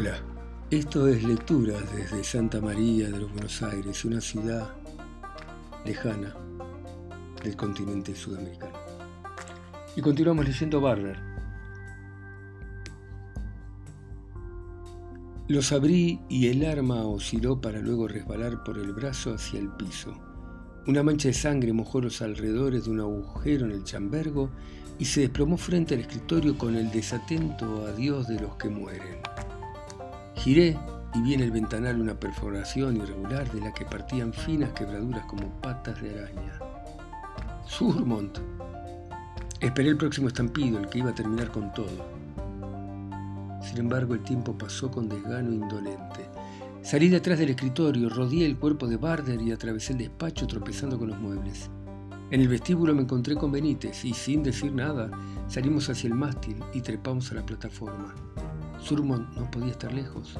Hola, esto es Lecturas desde Santa María de los Buenos Aires, una ciudad lejana del continente sudamericano. Y continuamos leyendo Barber. Los abrí y el arma osciló para luego resbalar por el brazo hacia el piso. Una mancha de sangre mojó los alrededores de un agujero en el chambergo y se desplomó frente al escritorio con el desatento adiós de los que mueren. Giré y vi en el ventanal una perforación irregular de la que partían finas quebraduras como patas de araña. Surmont. Esperé el próximo estampido, el que iba a terminar con todo. Sin embargo, el tiempo pasó con desgano indolente. Salí detrás del escritorio, rodeé el cuerpo de Barder y atravesé el despacho tropezando con los muebles. En el vestíbulo me encontré con Benítez y sin decir nada salimos hacia el mástil y trepamos a la plataforma. Surmont no podía estar lejos.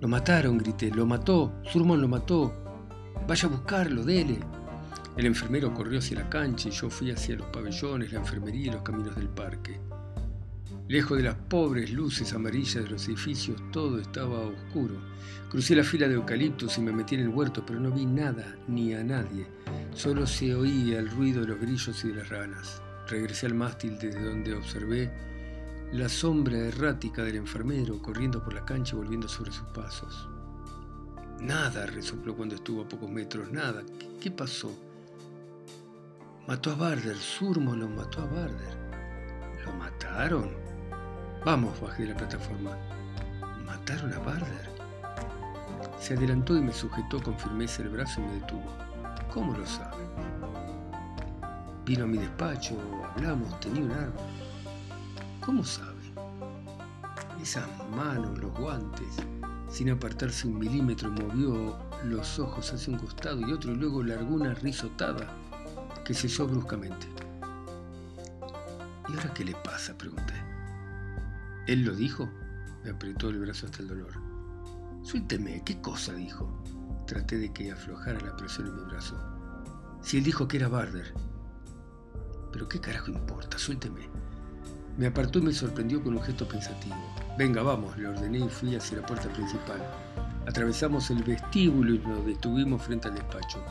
Lo mataron, grité. Lo mató. Surmont lo mató. Vaya a buscarlo, dele. El enfermero corrió hacia la cancha y yo fui hacia los pabellones, la enfermería y los caminos del parque. Lejos de las pobres luces amarillas de los edificios, todo estaba oscuro. Crucé la fila de eucaliptos y me metí en el huerto, pero no vi nada ni a nadie. Solo se oía el ruido de los grillos y de las ranas. Regresé al mástil desde donde observé la sombra errática del enfermero corriendo por la cancha y volviendo sobre sus pasos. Nada, resopló cuando estuvo a pocos metros, nada. ¿Qué, pasó? Mató a Barder, Surmo lo mató a Barder. ¿Lo mataron? Vamos, bajé de la plataforma. ¿Mataron a Barder? Se adelantó y me sujetó con firmeza el brazo y me detuvo. ¿Cómo lo sabe? Vino a mi despacho, hablamos, tenía un arma. ¿Cómo sabe? Esas manos, los guantes, sin apartarse un milímetro, movió los ojos hacia un costado y otro y luego largó una risotada que cesó bruscamente. ¿Y ahora qué le pasa? pregunté. ¿Él lo dijo? Me apretó el brazo hasta el dolor. Suélteme, ¿qué cosa dijo? Traté de que aflojara la presión en mi brazo. Si él dijo que era Barder. Pero qué carajo importa, suélteme. Me apartó y me sorprendió con un gesto pensativo. Venga, vamos, le ordené y fui hacia la puerta principal. Atravesamos el vestíbulo y nos detuvimos frente al despacho.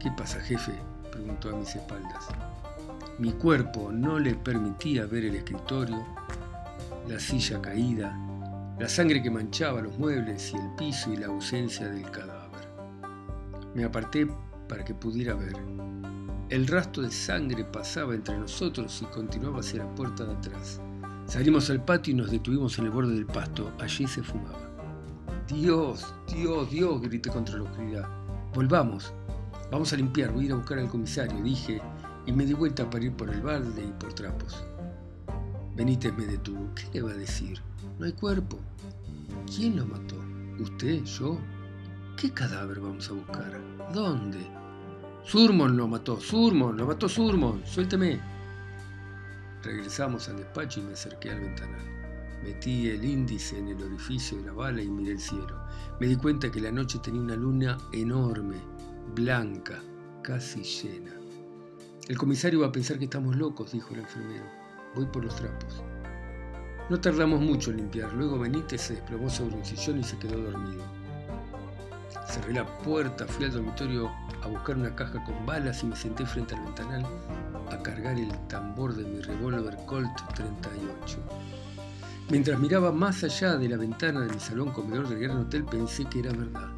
¿Qué pasa, jefe? preguntó a mis espaldas. Mi cuerpo no le permitía ver el escritorio, la silla caída, la sangre que manchaba los muebles y el piso y la ausencia del cadáver. Me aparté para que pudiera ver. El rastro de sangre pasaba entre nosotros y continuaba hacia la puerta de atrás. Salimos al patio y nos detuvimos en el borde del pasto. Allí se fumaba. Dios, Dios, Dios, grité contra la oscuridad. Volvamos. Vamos a limpiar, voy a ir a buscar al comisario, dije, y me di vuelta para ir por el balde y por trapos. Benítez me detuvo. ¿Qué le va a decir? No hay cuerpo. ¿Quién lo mató? ¿Usted? ¿Yo? ¿Qué cadáver vamos a buscar? ¿Dónde? Surmon lo mató, Surmon, lo mató Surmon, suélteme. Regresamos al despacho y me acerqué al ventanal. Metí el índice en el orificio de la bala y miré el cielo. Me di cuenta que la noche tenía una luna enorme, blanca, casi llena. El comisario va a pensar que estamos locos, dijo el enfermero. Voy por los trapos. No tardamos mucho en limpiar. Luego Benítez se desplomó sobre un sillón y se quedó dormido. Cerré la puerta, fui al dormitorio a buscar una caja con balas y me senté frente al ventanal a cargar el tambor de mi revólver Colt 38. Mientras miraba más allá de la ventana de mi salón comedor del gran hotel pensé que era verdad.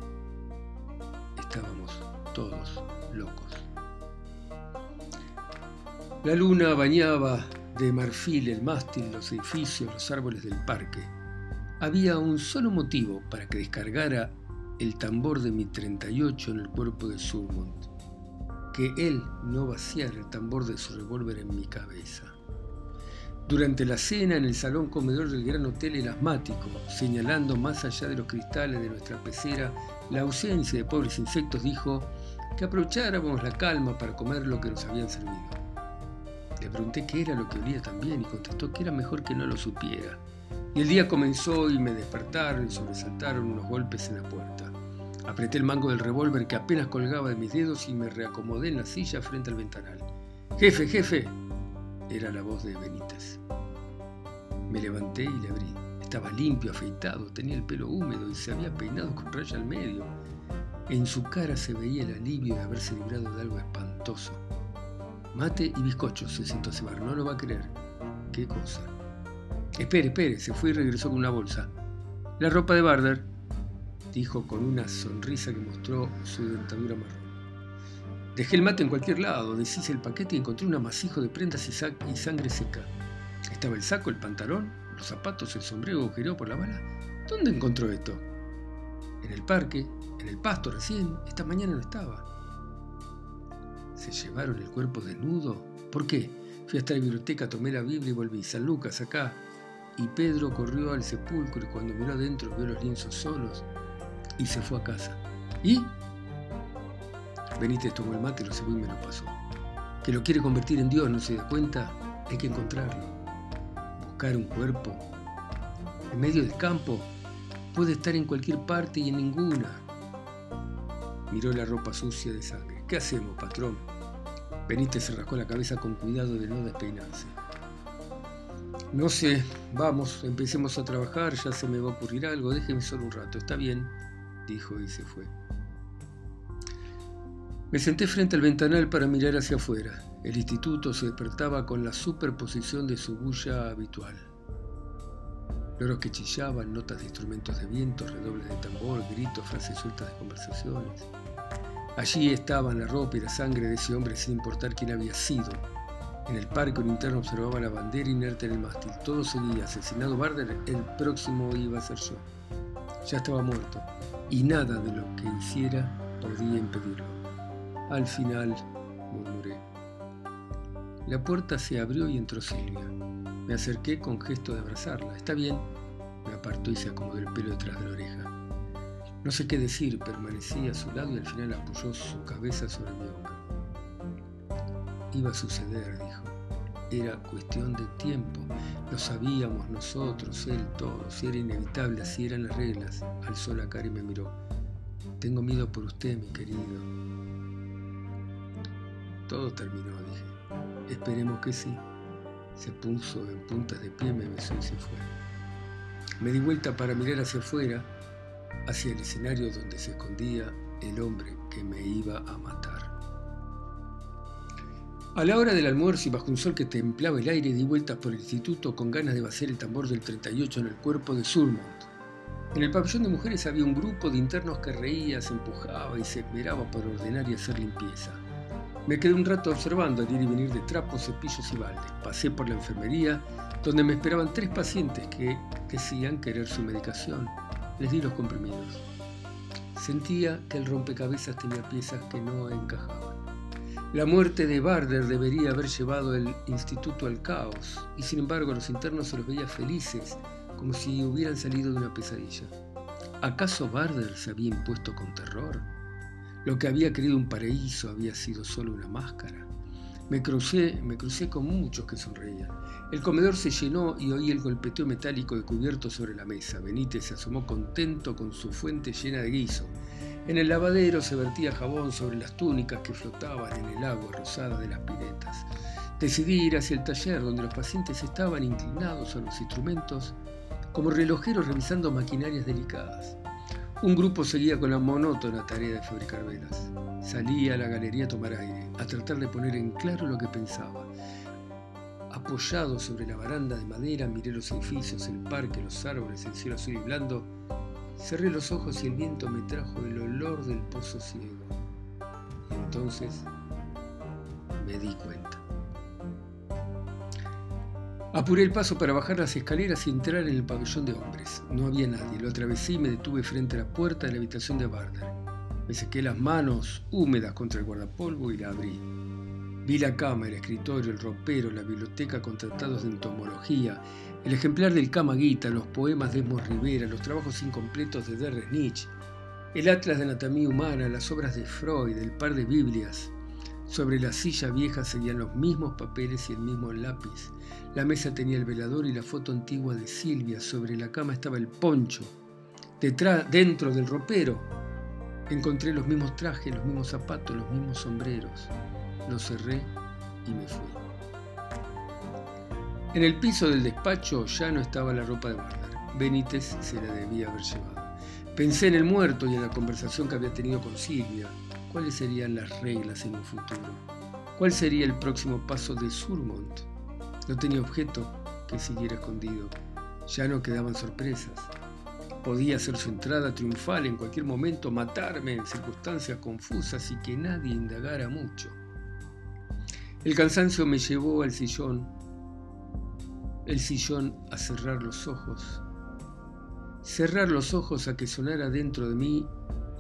Estábamos todos locos. La luna bañaba de marfil el mástil, los edificios, los árboles del parque. Había un solo motivo para que descargara el tambor de mi 38 en el cuerpo de Surmont, que él no vaciara el tambor de su revólver en mi cabeza. Durante la cena en el salón comedor del gran hotel el asmático, señalando más allá de los cristales de nuestra pecera la ausencia de pobres insectos, dijo que aprovecháramos la calma para comer lo que nos habían servido. Le pregunté qué era lo que olía también y contestó que era mejor que no lo supiera. Y el día comenzó y me despertaron y sobresaltaron unos golpes en la puerta. Apreté el mango del revólver que apenas colgaba de mis dedos y me reacomodé en la silla frente al ventanal. Jefe, jefe, era la voz de Benítez. Me levanté y le abrí. Estaba limpio, afeitado, tenía el pelo húmedo y se había peinado con raya al medio. En su cara se veía el alivio de haberse librado de algo espantoso. Mate y bizcocho, se sentó a cebar. No lo va a creer. ¿Qué cosa? Espere, espere, se fue y regresó con una bolsa. La ropa de Barder, dijo con una sonrisa que mostró su dentadura marrón. Dejé el mate en cualquier lado, deshice el paquete y encontré un amasijo de prendas y, y sangre seca. Estaba el saco, el pantalón, los zapatos, el sombrero agujereado por la bala. ¿Dónde encontró esto? En el parque, en el pasto recién. Esta mañana no estaba. ¿Se llevaron el cuerpo desnudo? ¿Por qué? Fui hasta la biblioteca, tomé la Biblia y volví. San Lucas, acá. Y Pedro corrió al sepulcro y cuando miró adentro vio los lienzos solos y se fue a casa. ¿Y? Benítez tomó el mate, lo cebó y me lo pasó. Que lo quiere convertir en Dios, no se da cuenta, hay que encontrarlo. Buscar un cuerpo. En medio del campo, puede estar en cualquier parte y en ninguna. Miró la ropa sucia de sangre. ¿Qué hacemos, patrón? Benítez se rascó la cabeza con cuidado de no despeinarse. No sé, vamos, empecemos a trabajar, ya se me va a ocurrir algo, déjeme solo un rato, está bien, dijo y se fue. Me senté frente al ventanal para mirar hacia afuera. El instituto se despertaba con la superposición de su bulla habitual. Loros que chillaban, notas de instrumentos de viento, redobles de tambor, gritos, frases sueltas de conversaciones. Allí estaban la ropa y la sangre de ese hombre sin importar quién había sido. En el parque un interno observaba la bandera inerte en el mástil. Todo seguía. Asesinado Barder, el próximo iba a ser yo. Ya estaba muerto y nada de lo que hiciera podía impedirlo. Al final, murmuré. La puerta se abrió y entró Silvia. Me acerqué con gesto de abrazarla. ¿Está bien? Me apartó y se acomodó el pelo detrás de la oreja. No sé qué decir, permanecí a su lado y al final apoyó su cabeza sobre mi hombro. Iba a suceder, dijo. Era cuestión de tiempo. Lo sabíamos nosotros, él, todos. Era inevitable, así eran las reglas. Alzó la cara y me miró. Tengo miedo por usted, mi querido. Todo terminó, dije. Esperemos que sí. Se puso en puntas de pie, me besó y se fue. Me di vuelta para mirar hacia afuera hacia el escenario donde se escondía el hombre que me iba a matar. A la hora del almuerzo y bajo un sol que templaba el aire di vueltas por el instituto con ganas de vaciar el tambor del 38 en el cuerpo de Surmont. En el pabellón de mujeres había un grupo de internos que reía, se empujaba y se esmeraba por ordenar y hacer limpieza. Me quedé un rato observando el ir y venir de trapos, cepillos y baldes. Pasé por la enfermería, donde me esperaban tres pacientes que decían querer su medicación. Les di los comprimidos. Sentía que el rompecabezas tenía piezas que no encajaban. La muerte de Barder debería haber llevado el instituto al caos, y sin embargo los internos se los veía felices, como si hubieran salido de una pesadilla. ¿Acaso Barder se había impuesto con terror? Lo que había creído un paraíso había sido solo una máscara. Me crucé, me crucé con muchos que sonreían. El comedor se llenó y oí el golpeteo metálico de cubierto sobre la mesa. Benítez se asomó contento con su fuente llena de guiso. En el lavadero se vertía jabón sobre las túnicas que flotaban en el agua rosada de las piletas. Decidí ir hacia el taller donde los pacientes estaban inclinados a los instrumentos como relojeros revisando maquinarias delicadas. Un grupo seguía con la monótona tarea de fabricar velas. Salí a la galería a tomar aire, a tratar de poner en claro lo que pensaba. Apoyado sobre la baranda de madera, miré los edificios, el parque, los árboles, el cielo azul y blando. Cerré los ojos y el viento me trajo el olor del pozo ciego. Y entonces me di cuenta. Apuré el paso para bajar las escaleras y entrar en el pabellón de hombres. No había nadie. Lo atravesé y me detuve frente a la puerta de la habitación de Barder. Me sequé las manos húmedas contra el guardapolvo y la abrí. Vi la cama, el escritorio, el ropero, la biblioteca con tratados de entomología, el ejemplar del Kamaguita, los poemas de Esmos Rivera, los trabajos incompletos de Derres Nietzsche, el atlas de anatomía humana, las obras de Freud, el par de Biblias. Sobre la silla vieja seguían los mismos papeles y el mismo lápiz. La mesa tenía el velador y la foto antigua de Silvia. Sobre la cama estaba el poncho. Detrás, dentro del ropero, encontré los mismos trajes, los mismos zapatos, los mismos sombreros. Lo cerré y me fui. En el piso del despacho ya no estaba la ropa de Barder. Benítez se la debía haber llevado. Pensé en el muerto y en la conversación que había tenido con Silvia. ¿Cuáles serían las reglas en un futuro? ¿Cuál sería el próximo paso de Surmont? No tenía objeto que siguiera escondido. Ya no quedaban sorpresas. Podía hacer su entrada triunfal en cualquier momento, matarme en circunstancias confusas y que nadie indagara mucho. El cansancio me llevó al sillón, el sillón a cerrar los ojos, cerrar los ojos a que sonara dentro de mí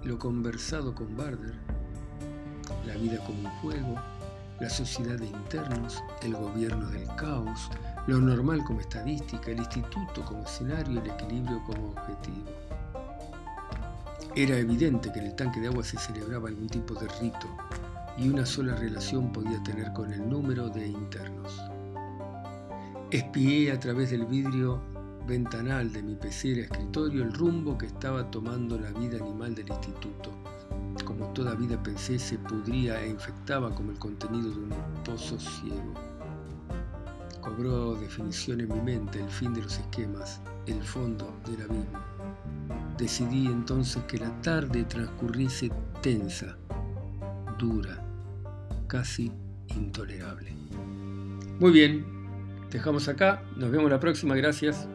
lo conversado con Barder, la vida como un juego, la sociedad de internos, el gobierno del caos, lo normal como estadística, el instituto como escenario, el equilibrio como objetivo. Era evidente que en el tanque de agua se celebraba algún tipo de rito y una sola relación podía tener con el número de internos. Espié a través del vidrio ventanal de mi pecera escritorio el rumbo que estaba tomando la vida animal del instituto como toda vida pensé, se pudría e infectaba como el contenido de un pozo ciego. Cobró definición en mi mente el fin de los esquemas, el fondo del abismo. Decidí entonces que la tarde transcurriese tensa, dura, casi intolerable. Muy bien, dejamos acá, nos vemos la próxima, gracias.